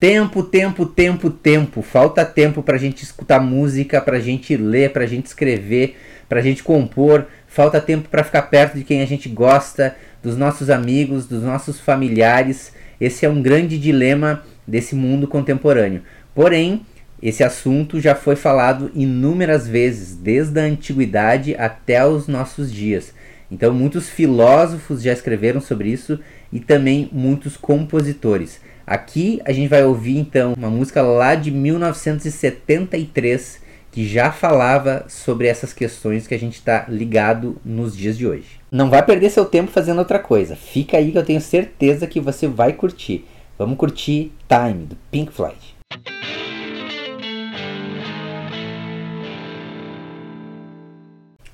Tempo, tempo, tempo, tempo. Falta tempo para a gente escutar música, para a gente ler, para a gente escrever, para a gente compor. Falta tempo para ficar perto de quem a gente gosta, dos nossos amigos, dos nossos familiares. Esse é um grande dilema desse mundo contemporâneo. Porém, esse assunto já foi falado inúmeras vezes, desde a antiguidade até os nossos dias. Então, muitos filósofos já escreveram sobre isso e também muitos compositores. Aqui a gente vai ouvir então uma música lá de 1973 que já falava sobre essas questões que a gente está ligado nos dias de hoje. Não vai perder seu tempo fazendo outra coisa. Fica aí que eu tenho certeza que você vai curtir. Vamos curtir Time do Pink Floyd.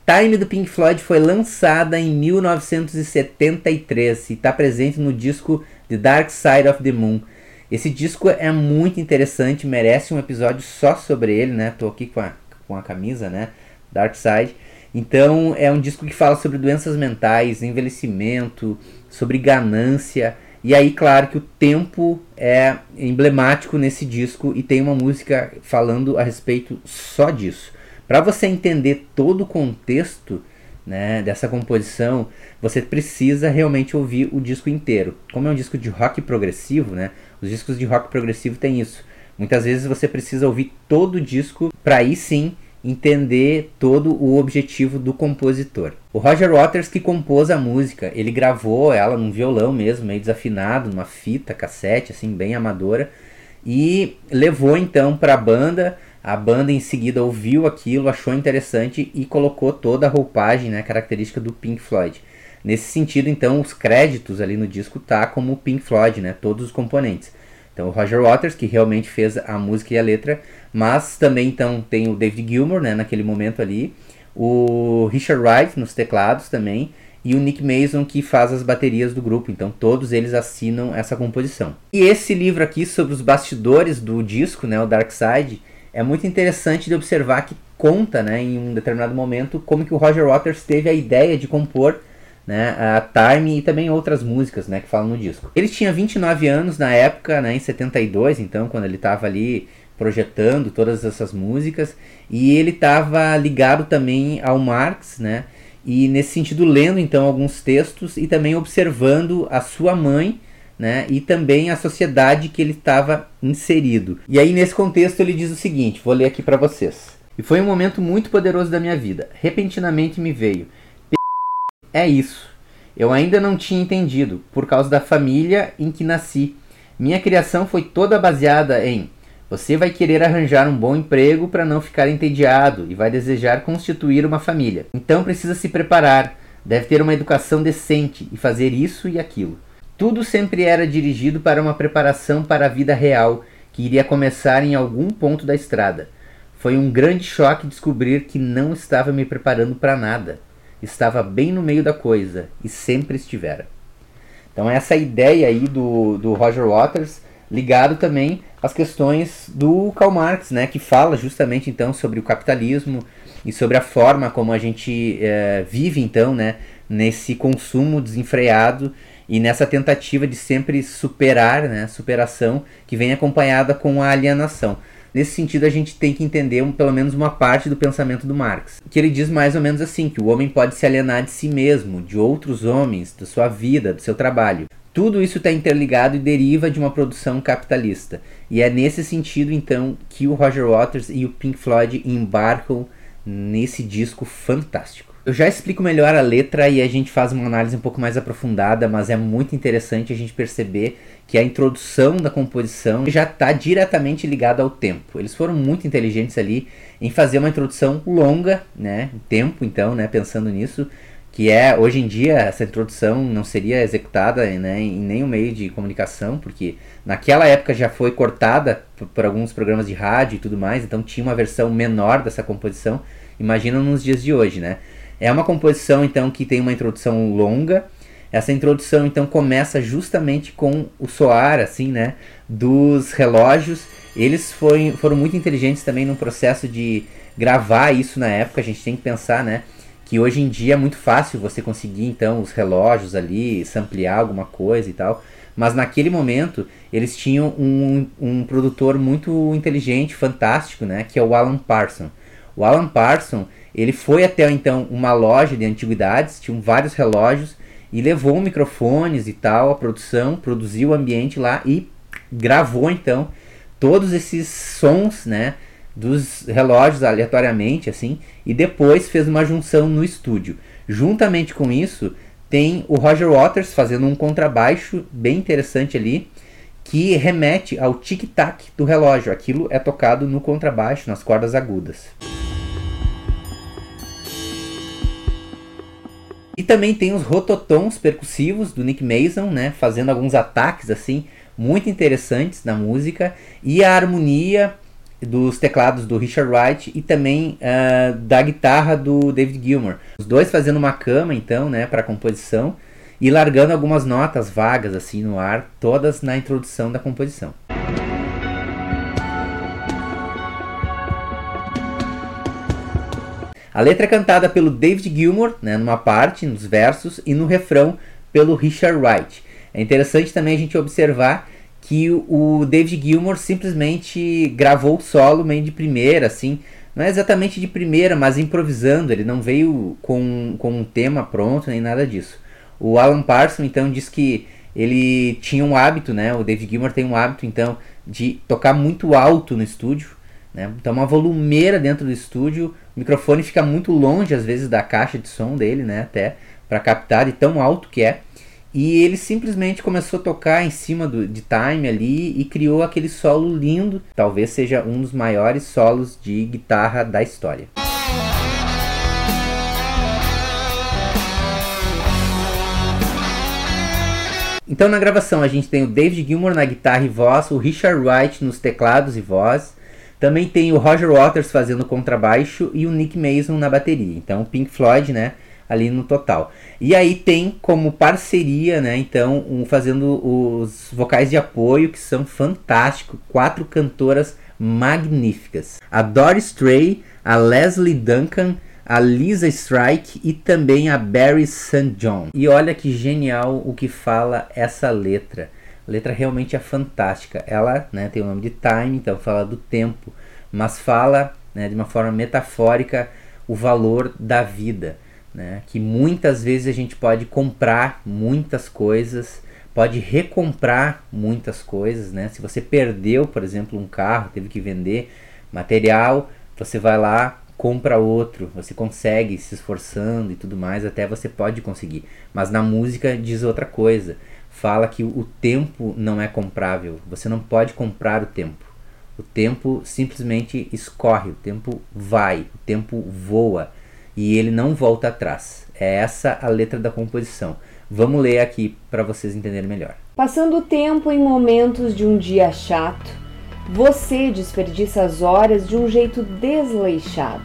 Time do Pink Floyd foi lançada em 1973 e está presente no disco The Dark Side of the Moon. Esse disco é muito interessante, merece um episódio só sobre ele, né? Tô aqui com a, com a camisa, né? Dark Side. Então é um disco que fala sobre doenças mentais, envelhecimento, sobre ganância. E aí, claro que o tempo é emblemático nesse disco e tem uma música falando a respeito só disso. Para você entender todo o contexto né, dessa composição, você precisa realmente ouvir o disco inteiro. Como é um disco de rock progressivo, né, os discos de rock progressivo têm isso. Muitas vezes você precisa ouvir todo o disco para aí sim entender todo o objetivo do compositor. O Roger Waters que compôs a música, ele gravou ela num violão mesmo, meio desafinado, numa fita cassete assim bem amadora e levou então para a banda a banda em seguida ouviu aquilo, achou interessante e colocou toda a roupagem, né, característica do Pink Floyd. Nesse sentido, então, os créditos ali no disco tá como Pink Floyd, né, todos os componentes. Então, o Roger Waters que realmente fez a música e a letra, mas também então tem o David Gilmour, né, naquele momento ali, o Richard Wright nos teclados também e o Nick Mason que faz as baterias do grupo. Então todos eles assinam essa composição. E esse livro aqui sobre os bastidores do disco, né, o Dark Side, é muito interessante de observar que conta, né, em um determinado momento, como que o Roger Waters teve a ideia de compor né, a Time e também outras músicas né, que falam no disco. Ele tinha 29 anos na época, né, em 72, então, quando ele estava ali projetando todas essas músicas, e ele estava ligado também ao Marx, né, e nesse sentido lendo então alguns textos e também observando a sua mãe né? E também a sociedade que ele estava inserido. E aí nesse contexto ele diz o seguinte, vou ler aqui para vocês. E foi um momento muito poderoso da minha vida. Repentinamente me veio. É isso. Eu ainda não tinha entendido, por causa da família em que nasci. Minha criação foi toda baseada em você vai querer arranjar um bom emprego para não ficar entediado e vai desejar constituir uma família. Então precisa se preparar, deve ter uma educação decente e fazer isso e aquilo. Tudo sempre era dirigido para uma preparação para a vida real, que iria começar em algum ponto da estrada. Foi um grande choque descobrir que não estava me preparando para nada. Estava bem no meio da coisa e sempre estivera. Então essa ideia aí do, do Roger Waters ligado também às questões do Karl Marx, né, que fala justamente então sobre o capitalismo e sobre a forma como a gente é, vive então, né, nesse consumo desenfreado e nessa tentativa de sempre superar, né, superação, que vem acompanhada com a alienação. Nesse sentido, a gente tem que entender um, pelo menos uma parte do pensamento do Marx, que ele diz mais ou menos assim, que o homem pode se alienar de si mesmo, de outros homens, da sua vida, do seu trabalho. Tudo isso está interligado e deriva de uma produção capitalista. E é nesse sentido, então, que o Roger Waters e o Pink Floyd embarcam nesse disco fantástico. Eu já explico melhor a letra e a gente faz uma análise um pouco mais aprofundada, mas é muito interessante a gente perceber que a introdução da composição já está diretamente ligada ao tempo. Eles foram muito inteligentes ali em fazer uma introdução longa, né, tempo então, né, pensando nisso, que é hoje em dia essa introdução não seria executada né, em nenhum meio de comunicação, porque naquela época já foi cortada por, alguns programas de rádio e tudo mais, então tinha uma versão menor dessa composição. Imagina nos dias de hoje, né? É uma composição então que tem uma introdução longa. Essa introdução então começa justamente com o soar assim, né, dos relógios. Eles foi, foram muito inteligentes também no processo de gravar isso na época. A gente tem que pensar, né, que hoje em dia é muito fácil você conseguir então os relógios ali, samplear alguma coisa e tal. Mas naquele momento eles tinham um, um produtor muito inteligente, fantástico, né? Que é o Alan Parsons. O Alan Parsons ele foi até então uma loja de antiguidades, tinham vários relógios e levou microfones e tal, a produção, produziu o ambiente lá e gravou então todos esses sons, né, dos relógios aleatoriamente assim, e depois fez uma junção no estúdio. Juntamente com isso, tem o Roger Waters fazendo um contrabaixo bem interessante ali, que remete ao tic-tac do relógio. Aquilo é tocado no contrabaixo, nas cordas agudas. E também tem os rototons percussivos do Nick Mason, né, fazendo alguns ataques assim muito interessantes na música e a harmonia dos teclados do Richard Wright e também uh, da guitarra do David Gilmour. Os dois fazendo uma cama então, né, para composição e largando algumas notas vagas assim no ar, todas na introdução da composição. A letra é cantada pelo David Gilmour, né, numa parte, nos versos, e no refrão pelo Richard Wright. É interessante também a gente observar que o David Gilmour simplesmente gravou o solo meio de primeira, assim, não é exatamente de primeira, mas improvisando, ele não veio com, com um tema pronto nem nada disso. O Alan Parsons então diz que ele tinha um hábito, né, o David Gilmour tem um hábito então de tocar muito alto no estúdio, né, então uma volumeira dentro do estúdio, o microfone fica muito longe às vezes da caixa de som dele, né, até para captar de tão alto que é. E ele simplesmente começou a tocar em cima do, de time ali e criou aquele solo lindo, talvez seja um dos maiores solos de guitarra da história. Então na gravação a gente tem o David Gilmour na guitarra e voz, o Richard Wright nos teclados e voz, também tem o Roger Waters fazendo contrabaixo e o Nick Mason na bateria. Então Pink Floyd, né, ali no total. E aí tem como parceria, né, então, um, fazendo os vocais de apoio que são fantásticos, quatro cantoras magníficas. A Doris Stray, a Leslie Duncan, a Lisa Strike e também a Barry St. John. E olha que genial o que fala essa letra. A letra realmente é fantástica. Ela né, tem o nome de Time, então fala do tempo, mas fala né, de uma forma metafórica o valor da vida né? Que muitas vezes a gente pode comprar muitas coisas, pode recomprar muitas coisas, né? Se você perdeu, por exemplo, um carro, teve que vender material, você vai lá, compra outro, você consegue se esforçando e tudo mais, até você pode conseguir. Mas na música diz outra coisa. Fala que o tempo não é comprável. Você não pode comprar o tempo. O tempo simplesmente escorre, o tempo vai, o tempo voa e ele não volta atrás. É essa a letra da composição. Vamos ler aqui para vocês entenderem melhor. Passando o tempo em momentos de um dia chato, você desperdiça as horas de um jeito desleixado,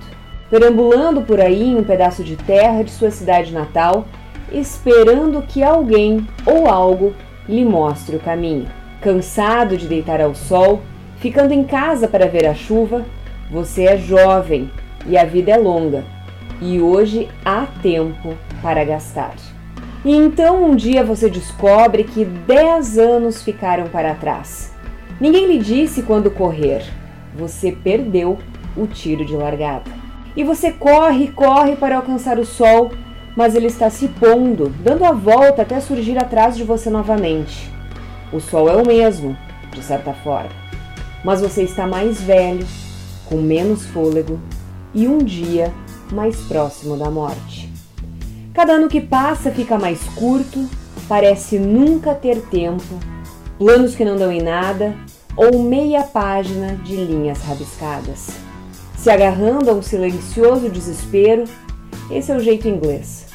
perambulando por aí em um pedaço de terra de sua cidade natal, esperando que alguém ou algo lhe mostre o caminho. Cansado de deitar ao sol, ficando em casa para ver a chuva, você é jovem e a vida é longa e hoje há tempo para gastar. E então um dia você descobre que 10 anos ficaram para trás. Ninguém lhe disse quando correr. Você perdeu o tiro de largada. E você corre, corre para alcançar o sol, mas ele está se pondo, dando a volta até surgir atrás de você novamente. O sol é o mesmo, de certa forma, mas você está mais velho, com menos fôlego e um dia mais próximo da morte. Cada ano que passa fica mais curto, parece nunca ter tempo, planos que não dão em nada ou meia página de linhas rabiscadas. Se agarrando a um silencioso desespero, esse é o jeito inglês.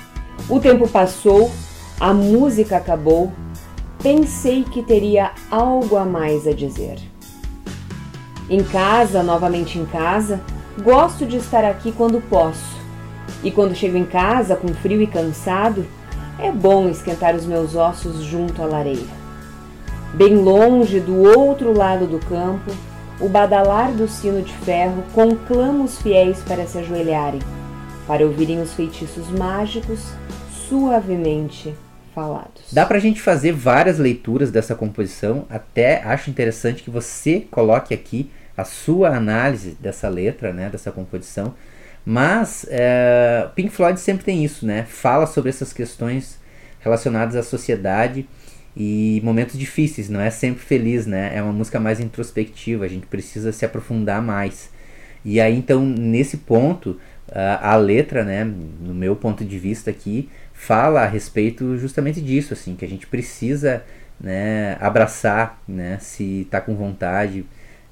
O tempo passou, a música acabou, pensei que teria algo a mais a dizer. Em casa, novamente em casa, Gosto de estar aqui quando posso. E quando chego em casa com frio e cansado, é bom esquentar os meus ossos junto à lareira. Bem longe, do outro lado do campo, o badalar do sino de ferro conclama os fiéis para se ajoelharem, para ouvirem os feitiços mágicos suavemente falados. Dá pra gente fazer várias leituras dessa composição, até acho interessante que você coloque aqui a sua análise dessa letra, né, dessa composição. Mas é, Pink Floyd sempre tem isso, né? Fala sobre essas questões relacionadas à sociedade e momentos difíceis, não é sempre feliz, né? É uma música mais introspectiva, a gente precisa se aprofundar mais. E aí então nesse ponto a, a letra, né, no meu ponto de vista aqui, fala a respeito justamente disso, assim, que a gente precisa né, abraçar, né, se está com vontade,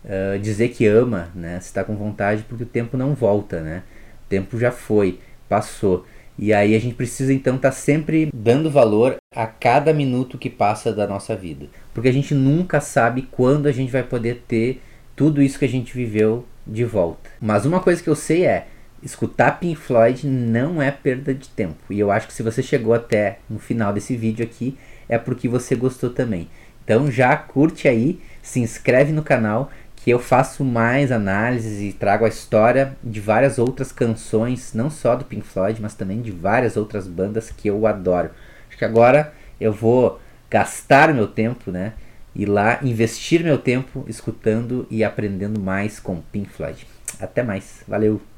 uh, dizer que ama, né, se está com vontade, porque o tempo não volta, né, o tempo já foi, passou. E aí a gente precisa então estar tá sempre dando valor a cada minuto que passa da nossa vida, porque a gente nunca sabe quando a gente vai poder ter tudo isso que a gente viveu de volta. Mas uma coisa que eu sei é escutar Pink Floyd não é perda de tempo. E eu acho que se você chegou até no final desse vídeo aqui, é porque você gostou também. Então já curte aí, se inscreve no canal que eu faço mais análises e trago a história de várias outras canções, não só do Pink Floyd, mas também de várias outras bandas que eu adoro. Acho que agora eu vou gastar meu tempo, né? Ir lá investir meu tempo escutando e aprendendo mais com Pink Floyd. Até mais, valeu!